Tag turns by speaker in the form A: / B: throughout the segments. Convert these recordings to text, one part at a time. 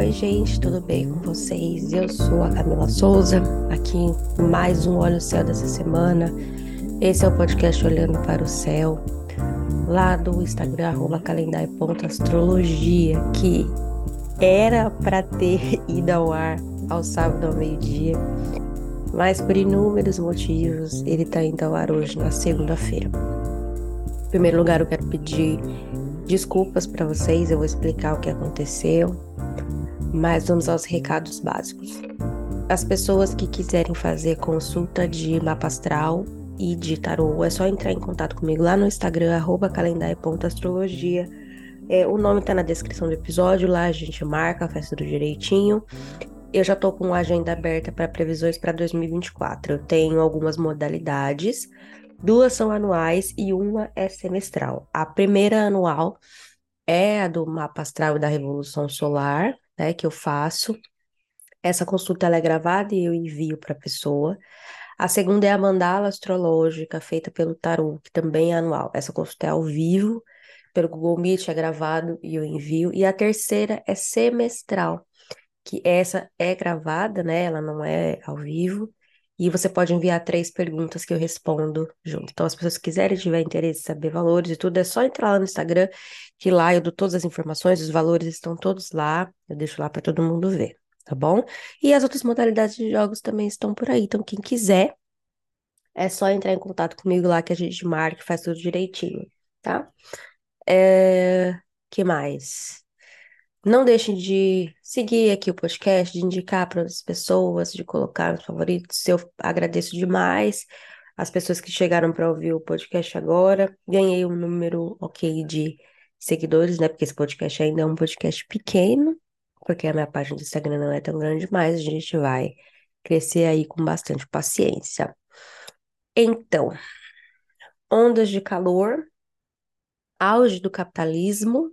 A: Oi, gente, tudo bem com vocês? Eu sou a Camila Souza, aqui mais um Olho Céu dessa semana. Esse é o podcast Olhando para o Céu, lá do Instagram, arroba calendário.astrologia, que era para ter ido ao ar ao sábado ao meio-dia, mas por inúmeros motivos ele está indo ao ar hoje, na segunda-feira. Em primeiro lugar, eu quero pedir desculpas para vocês, eu vou explicar o que aconteceu, mas vamos aos recados básicos. As pessoas que quiserem fazer consulta de mapa astral e de tarô, é só entrar em contato comigo lá no Instagram, calendário.astrologia. É, o nome tá na descrição do episódio, lá a gente marca, faz tudo direitinho. Eu já tô com a agenda aberta para previsões para 2024. Eu tenho algumas modalidades, duas são anuais e uma é semestral. A primeira anual é a do mapa astral da Revolução Solar, né, que eu faço. Essa consulta é gravada e eu envio para a pessoa. A segunda é a mandala astrológica, feita pelo Tarot, que também é anual. Essa consulta é ao vivo, pelo Google Meet, é gravado e eu envio. E a terceira é semestral, que essa é gravada, né? Ela não é ao vivo. E você pode enviar três perguntas que eu respondo junto. Então, as pessoas que quiserem, tiver interesse em saber valores e tudo, é só entrar lá no Instagram, que lá eu dou todas as informações, os valores estão todos lá. Eu deixo lá para todo mundo ver tá bom? E as outras modalidades de jogos também estão por aí. Então, quem quiser, é só entrar em contato comigo lá que a gente marca faz tudo direitinho, tá? É... que mais? Não deixem de seguir aqui o podcast, de indicar para as pessoas, de colocar nos favoritos. Eu agradeço demais as pessoas que chegaram para ouvir o podcast agora. Ganhei um número ok de seguidores, né? Porque esse podcast ainda é um podcast pequeno, porque a minha página do Instagram não é tão grande, mas a gente vai crescer aí com bastante paciência. Então, ondas de calor, auge do capitalismo.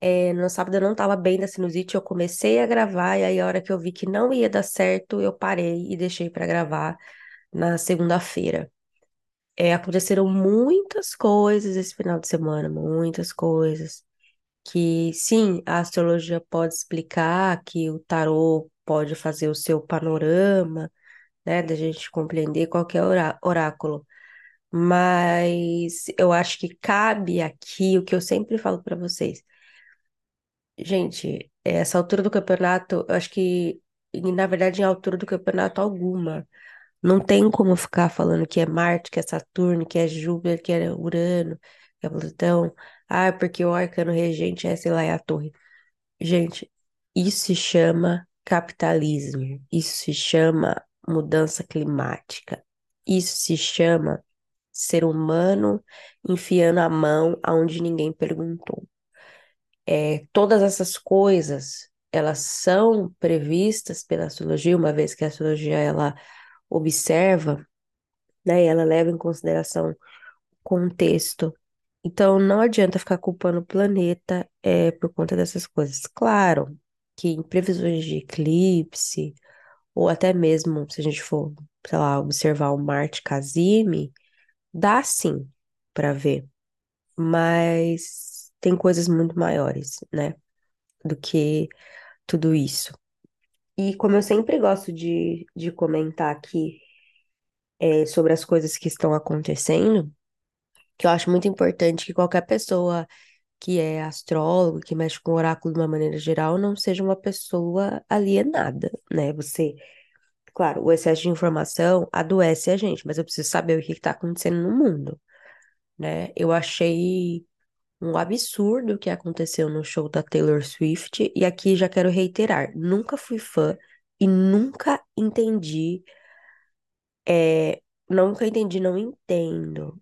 A: É, no sábado eu não estava bem da sinusite, eu comecei a gravar, e aí a hora que eu vi que não ia dar certo, eu parei e deixei para gravar na segunda-feira. É, aconteceram muitas coisas esse final de semana, muitas coisas que sim, a astrologia pode explicar, que o tarô pode fazer o seu panorama, né, da gente compreender qualquer oráculo. Mas eu acho que cabe aqui o que eu sempre falo para vocês. Gente, essa altura do campeonato, eu acho que, na verdade, em altura do campeonato alguma, não tem como ficar falando que é Marte, que é Saturno, que é Júpiter, que é Urano, que é Plutão. Ah, porque o arcano regente é, sei lá, é a torre. Gente, isso se chama capitalismo. Isso se chama mudança climática. Isso se chama ser humano enfiando a mão aonde ninguém perguntou. É, todas essas coisas, elas são previstas pela astrologia, uma vez que a astrologia ela observa, né, ela leva em consideração o contexto então, não adianta ficar culpando o planeta é, por conta dessas coisas. Claro que em previsões de eclipse, ou até mesmo se a gente for, sei lá, observar o Marte Casime, dá sim para ver, mas tem coisas muito maiores, né, do que tudo isso. E como eu sempre gosto de, de comentar aqui é, sobre as coisas que estão acontecendo, que eu acho muito importante que qualquer pessoa que é astrólogo, que mexe com oráculo de uma maneira geral, não seja uma pessoa alienada, né? Você, claro, o excesso de informação adoece a gente, mas eu preciso saber o que está acontecendo no mundo, né? Eu achei um absurdo que aconteceu no show da Taylor Swift, e aqui já quero reiterar, nunca fui fã e nunca entendi, é, nunca entendi, não entendo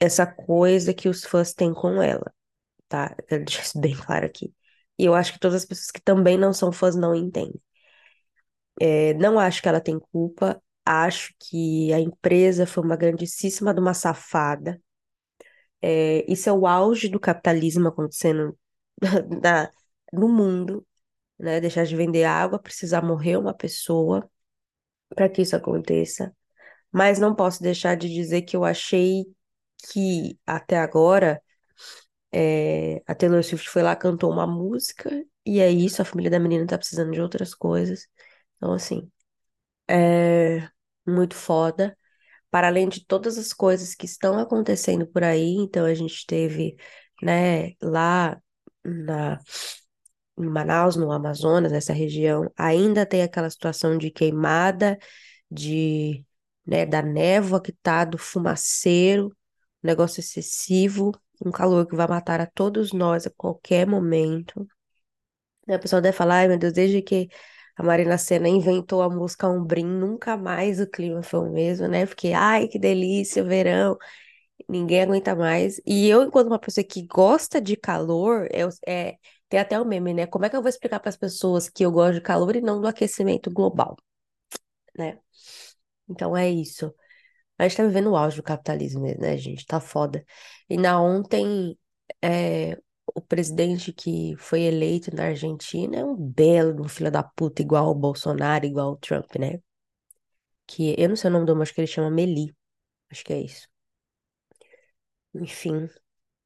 A: essa coisa que os fãs têm com ela, tá? Eu deixar isso bem claro aqui. E eu acho que todas as pessoas que também não são fãs não entendem. É, não acho que ela tem culpa, acho que a empresa foi uma grandíssima de uma safada. É, isso é o auge do capitalismo acontecendo na, no mundo, né? Deixar de vender água, precisar morrer uma pessoa para que isso aconteça. Mas não posso deixar de dizer que eu achei que até agora é, a Taylor Swift foi lá, cantou uma música E é isso, a família da menina tá precisando de outras coisas. Então, assim, é muito foda. Para além de todas as coisas que estão acontecendo por aí, então a gente teve, né, lá na em Manaus, no Amazonas, nessa região, ainda tem aquela situação de queimada, de, né, da névoa que tá, do fumaceiro, negócio excessivo, um calor que vai matar a todos nós a qualquer momento. A pessoa deve falar, ai meu Deus, desde que a Marina Sena inventou a música Umbrim, nunca mais o clima foi o mesmo, né? Porque, ai, que delícia, verão, ninguém aguenta mais. E eu, enquanto uma pessoa que gosta de calor, eu, é, tem até o meme, né? Como é que eu vou explicar para as pessoas que eu gosto de calor e não do aquecimento global, né? Então é isso. A gente tá vivendo o auge do capitalismo, né, gente? Tá foda. E na ontem, é, o presidente que foi eleito na Argentina é um belo um filho da puta, igual o Bolsonaro, igual o Trump, né? Que eu não sei o nome do mas acho que ele chama Meli. Acho que é isso. Enfim,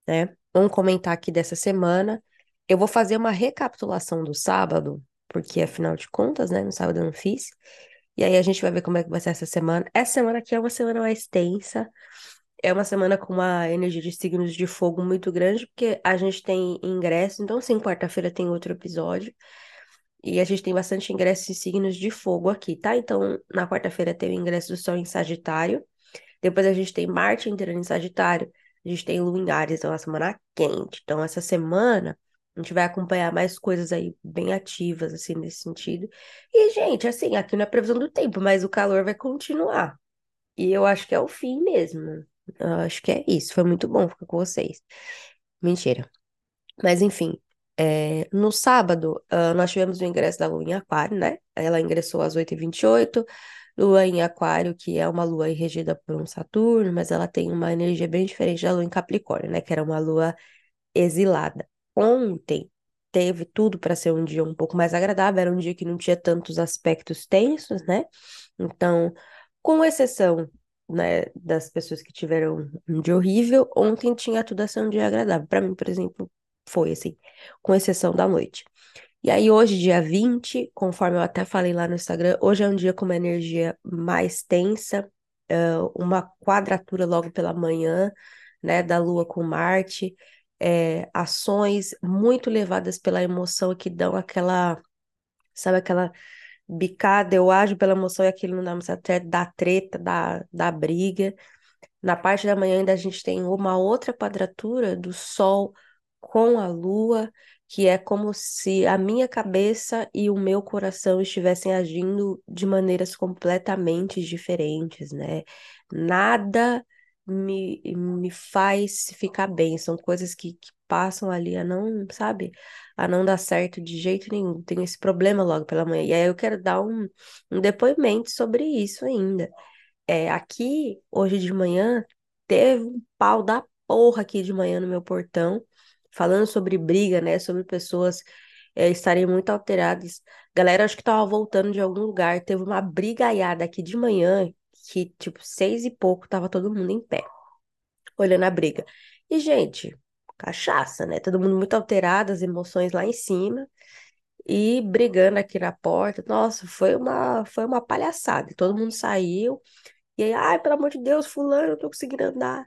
A: né? Vamos comentar aqui dessa semana. Eu vou fazer uma recapitulação do sábado, porque afinal de contas, né, no sábado eu não fiz. E aí a gente vai ver como é que vai ser essa semana. Essa semana aqui é uma semana mais tensa. É uma semana com uma energia de signos de fogo muito grande, porque a gente tem ingresso. Então, sim, quarta-feira tem outro episódio. E a gente tem bastante ingressos em signos de fogo aqui, tá? Então, na quarta-feira tem o ingresso do Sol em Sagitário. Depois a gente tem Marte entrando em Sagitário. A gente tem Lua em Áries, então é uma semana quente. Então, essa semana a gente vai acompanhar mais coisas aí bem ativas, assim, nesse sentido. E, gente, assim, aqui não é previsão do tempo, mas o calor vai continuar. E eu acho que é o fim mesmo. Eu acho que é isso. Foi muito bom ficar com vocês. Mentira. Mas, enfim, é, no sábado, uh, nós tivemos o ingresso da Lua em Aquário, né? Ela ingressou às 8h28. Lua em Aquário, que é uma lua regida por um Saturno, mas ela tem uma energia bem diferente da lua em Capricórnio, né? Que era uma lua exilada. Ontem teve tudo para ser um dia um pouco mais agradável, era um dia que não tinha tantos aspectos tensos, né? Então, com exceção, né, das pessoas que tiveram um dia horrível, ontem tinha tudo a ser um dia agradável. Para mim, por exemplo, foi assim, com exceção da noite. E aí, hoje, dia 20, conforme eu até falei lá no Instagram, hoje é um dia com uma energia mais tensa, uma quadratura logo pela manhã, né, da Lua com Marte é, ações muito levadas pela emoção que dão aquela, sabe, aquela bicada, eu ajo pela emoção e aquilo não dá mais certo, dá treta, dá, dá briga. Na parte da manhã ainda a gente tem uma outra quadratura do Sol com a Lua, que é como se a minha cabeça e o meu coração estivessem agindo de maneiras completamente diferentes, né? Nada me, me faz ficar bem. São coisas que, que passam ali a não, sabe? A não dar certo de jeito nenhum. Tenho esse problema logo pela manhã. E aí eu quero dar um, um depoimento sobre isso ainda. É, aqui, hoje de manhã, teve um pau da porra aqui de manhã no meu portão, falando sobre briga, né? Sobre pessoas é, estarem muito alteradas. Galera, acho que tava voltando de algum lugar. Teve uma brigaiada aqui de manhã que, tipo, seis e pouco, tava todo mundo em pé, olhando a briga. E, gente, cachaça, né? Todo mundo muito alterado, as emoções lá em cima e brigando aqui na porta. Nossa, foi uma, foi uma palhaçada. Todo mundo saiu. E aí, ai, pelo amor de Deus, fulano, eu tô conseguindo andar.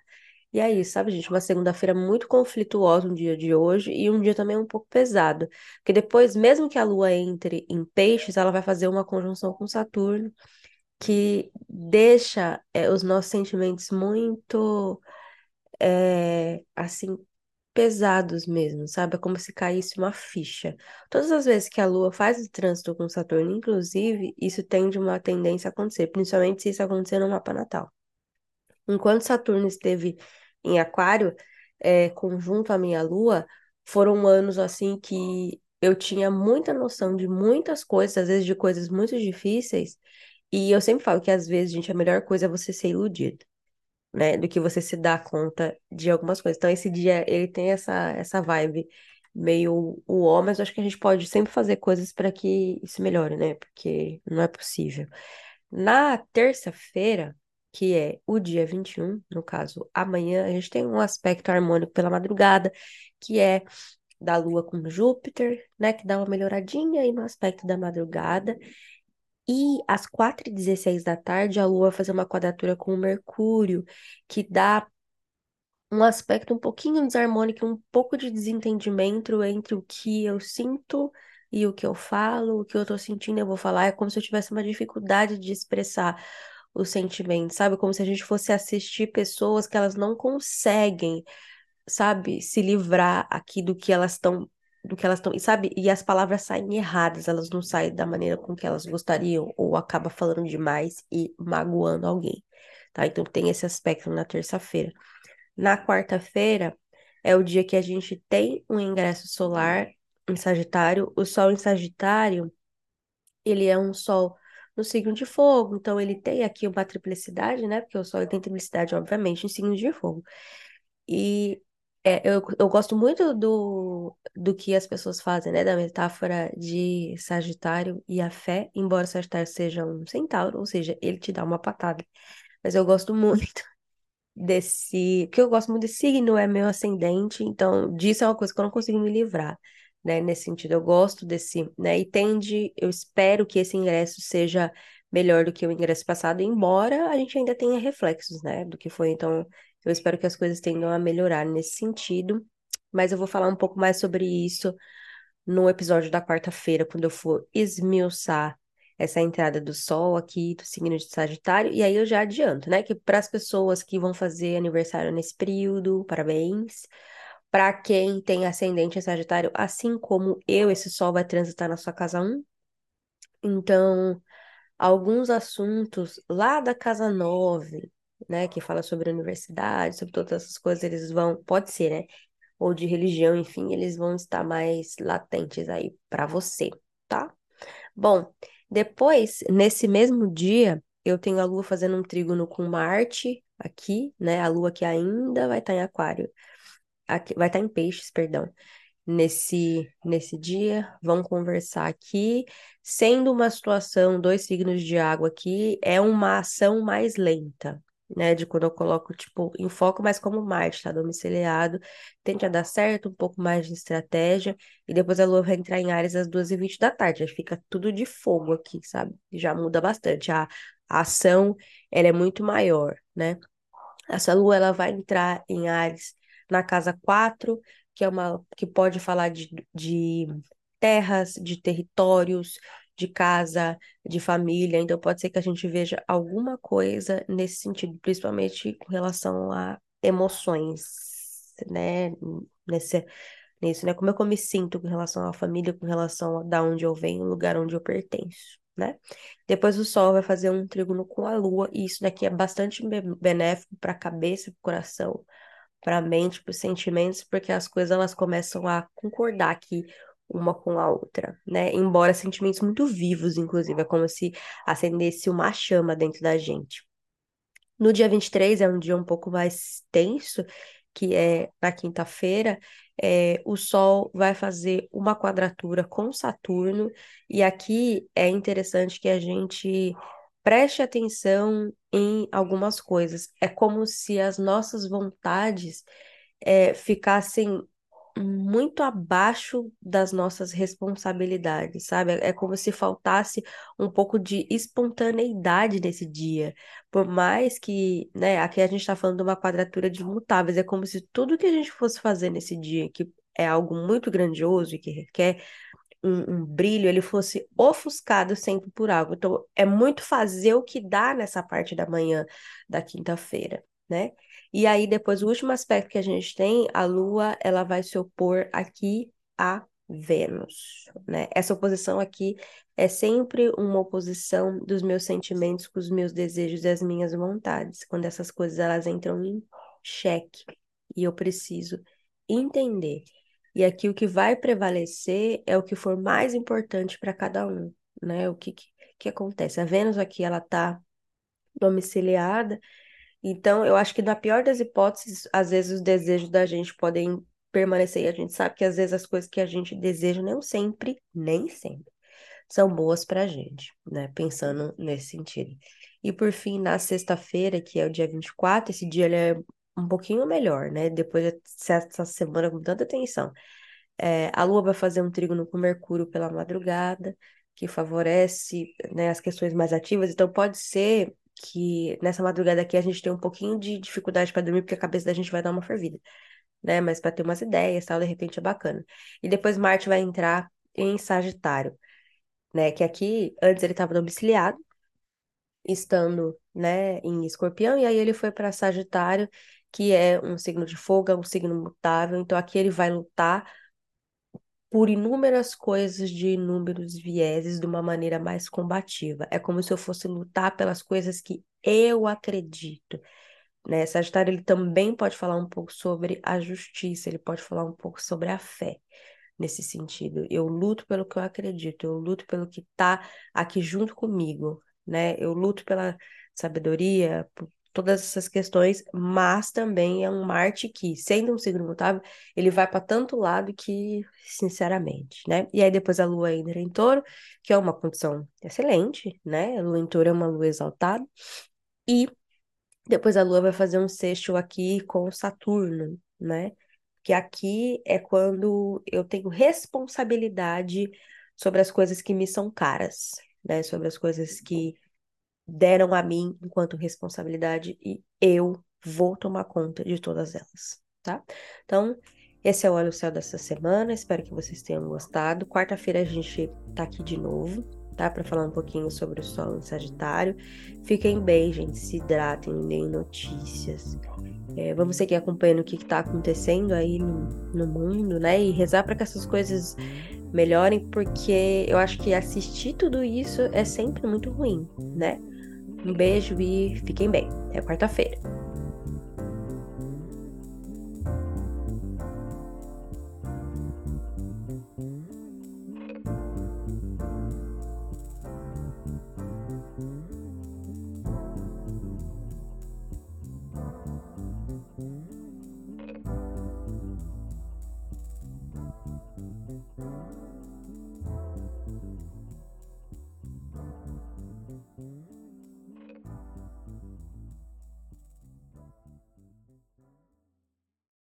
A: E aí, sabe, gente, uma segunda-feira muito conflituosa um dia de hoje e um dia também um pouco pesado. Porque depois, mesmo que a Lua entre em peixes, ela vai fazer uma conjunção com Saturno que deixa é, os nossos sentimentos muito, é, assim, pesados mesmo, sabe? É como se caísse uma ficha. Todas as vezes que a Lua faz o trânsito com Saturno, inclusive, isso tende uma tendência a acontecer, principalmente se isso acontecer no mapa natal. Enquanto Saturno esteve em Aquário, é, conjunto à minha Lua, foram anos assim que eu tinha muita noção de muitas coisas, às vezes de coisas muito difíceis, e eu sempre falo que às vezes, gente, a melhor coisa é você ser iludido, né? Do que você se dar conta de algumas coisas. Então, esse dia, ele tem essa, essa vibe meio o ó, mas acho que a gente pode sempre fazer coisas para que isso melhore, né? Porque não é possível. Na terça-feira, que é o dia 21, no caso, amanhã, a gente tem um aspecto harmônico pela madrugada, que é da Lua com Júpiter, né? Que dá uma melhoradinha aí no aspecto da madrugada. E às 4h16 da tarde, a Lua vai fazer uma quadratura com o Mercúrio, que dá um aspecto um pouquinho desarmônico, um pouco de desentendimento entre o que eu sinto e o que eu falo, o que eu tô sentindo, eu vou falar. É como se eu tivesse uma dificuldade de expressar os sentimentos, sabe? Como se a gente fosse assistir pessoas que elas não conseguem, sabe, se livrar aqui do que elas estão do que elas estão, sabe? E as palavras saem erradas, elas não saem da maneira com que elas gostariam, ou acaba falando demais e magoando alguém, tá? Então tem esse aspecto na terça-feira. Na quarta-feira é o dia que a gente tem um ingresso solar em Sagitário. O Sol em Sagitário, ele é um Sol no signo de fogo, então ele tem aqui uma triplicidade, né? Porque o Sol tem triplicidade, obviamente, em signos de fogo. E é, eu, eu gosto muito do, do que as pessoas fazem, né? Da metáfora de Sagitário e a fé, embora Sagitário seja um centauro, ou seja, ele te dá uma patada. Mas eu gosto muito desse. que eu gosto muito desse signo, é meu ascendente, então disso é uma coisa que eu não consigo me livrar, né? Nesse sentido, eu gosto desse, né? E tende, eu espero que esse ingresso seja melhor do que o ingresso passado, embora a gente ainda tenha reflexos, né? Do que foi, então eu espero que as coisas tendam a melhorar nesse sentido, mas eu vou falar um pouco mais sobre isso no episódio da quarta-feira, quando eu for esmiuçar essa entrada do Sol aqui do signo de Sagitário, e aí eu já adianto, né, que para as pessoas que vão fazer aniversário nesse período, parabéns. Para quem tem ascendente em Sagitário, assim como eu, esse Sol vai transitar na sua casa 1. Então, alguns assuntos lá da casa 9, né, que fala sobre universidade, sobre todas essas coisas, eles vão, pode ser, né, ou de religião, enfim, eles vão estar mais latentes aí para você, tá? Bom, depois, nesse mesmo dia, eu tenho a Lua fazendo um trígono com Marte aqui, né? A Lua que ainda vai estar em Aquário, aqui, vai estar em Peixes, perdão. Nesse, nesse dia, vão conversar aqui. Sendo uma situação, dois signos de água aqui, é uma ação mais lenta, né? De quando eu coloco, tipo, em foco, mas como Marte está domiciliado, tende a dar certo, um pouco mais de estratégia, e depois a Lua vai entrar em Ares às 2h20 da tarde, aí fica tudo de fogo aqui, sabe? Já muda bastante. A, a ação, ela é muito maior, né? Essa Lua, ela vai entrar em Ares na casa 4, que é uma que pode falar de, de terras, de territórios, de casa, de família, então pode ser que a gente veja alguma coisa nesse sentido, principalmente com relação a emoções, né? Nesse, nisso, né? Como é que eu me sinto com relação à família, com relação a da onde eu venho, lugar onde eu pertenço, né? Depois o Sol vai fazer um trígono com a Lua, e isso daqui é bastante benéfico para a cabeça, para o coração, para a mente, para os sentimentos, porque as coisas elas começam a concordar aqui uma com a outra, né? Embora sentimentos muito vivos, inclusive, é como se acendesse uma chama dentro da gente. No dia 23 é um dia um pouco mais tenso, que é na quinta-feira, é, o Sol vai fazer uma quadratura com Saturno, e aqui é interessante que a gente preste atenção em algumas coisas. É como se as nossas vontades é, ficassem muito abaixo das nossas responsabilidades, sabe? É como se faltasse um pouco de espontaneidade nesse dia. Por mais que, né, aqui a gente está falando de uma quadratura de mutáveis, é como se tudo que a gente fosse fazer nesse dia, que é algo muito grandioso e que requer um, um brilho, ele fosse ofuscado sempre por algo. Então, é muito fazer o que dá nessa parte da manhã da quinta-feira, né? E aí, depois, o último aspecto que a gente tem, a Lua, ela vai se opor aqui a Vênus, né? Essa oposição aqui é sempre uma oposição dos meus sentimentos com os meus desejos e as minhas vontades, quando essas coisas elas entram em xeque e eu preciso entender. E aqui o que vai prevalecer é o que for mais importante para cada um, né? O que, que, que acontece? A Vênus aqui ela tá domiciliada então, eu acho que na pior das hipóteses, às vezes os desejos da gente podem permanecer. E a gente sabe que às vezes as coisas que a gente deseja não sempre, nem sempre, são boas para a gente, né? Pensando nesse sentido. E por fim, na sexta-feira, que é o dia 24, esse dia ele é um pouquinho melhor, né? Depois dessa semana com tanta tensão. É, a Lua vai fazer um trígono com Mercúrio pela madrugada, que favorece, né, as questões mais ativas. Então, pode ser que nessa madrugada aqui a gente tenha um pouquinho de dificuldade para dormir, porque a cabeça da gente vai dar uma fervida, né? Mas para ter umas ideias, tal, de repente é bacana. E depois Marte vai entrar em Sagitário, né? Que aqui, antes ele estava domiciliado, estando, né, em Escorpião, e aí ele foi para Sagitário, que é um signo de fogo, é um signo mutável. Então aqui ele vai lutar por inúmeras coisas de inúmeros vieses de uma maneira mais combativa. É como se eu fosse lutar pelas coisas que eu acredito. Né? Sagitário ele também pode falar um pouco sobre a justiça, ele pode falar um pouco sobre a fé nesse sentido. Eu luto pelo que eu acredito, eu luto pelo que está aqui junto comigo, né? Eu luto pela sabedoria, por todas essas questões, mas também é um Marte que, sendo um signo mutável, ele vai para tanto lado que, sinceramente, né? E aí depois a Lua entra em Touro, que é uma condição excelente, né? A Lua em Touro é uma Lua exaltada, e depois a Lua vai fazer um sexto aqui com Saturno, né? Que aqui é quando eu tenho responsabilidade sobre as coisas que me são caras, né? Sobre as coisas que deram a mim enquanto responsabilidade e eu vou tomar conta de todas elas, tá? Então, esse é o Olho Céu dessa semana, espero que vocês tenham gostado. Quarta-feira a gente tá aqui de novo, tá? Para falar um pouquinho sobre o Sol em Sagitário. Fiquem bem, gente, se hidratem, deem notícias. É, vamos seguir acompanhando o que está acontecendo aí no, no mundo, né? E rezar para que essas coisas melhorem, porque eu acho que assistir tudo isso é sempre muito ruim, né? Um beijo e fiquem bem. Até quarta-feira.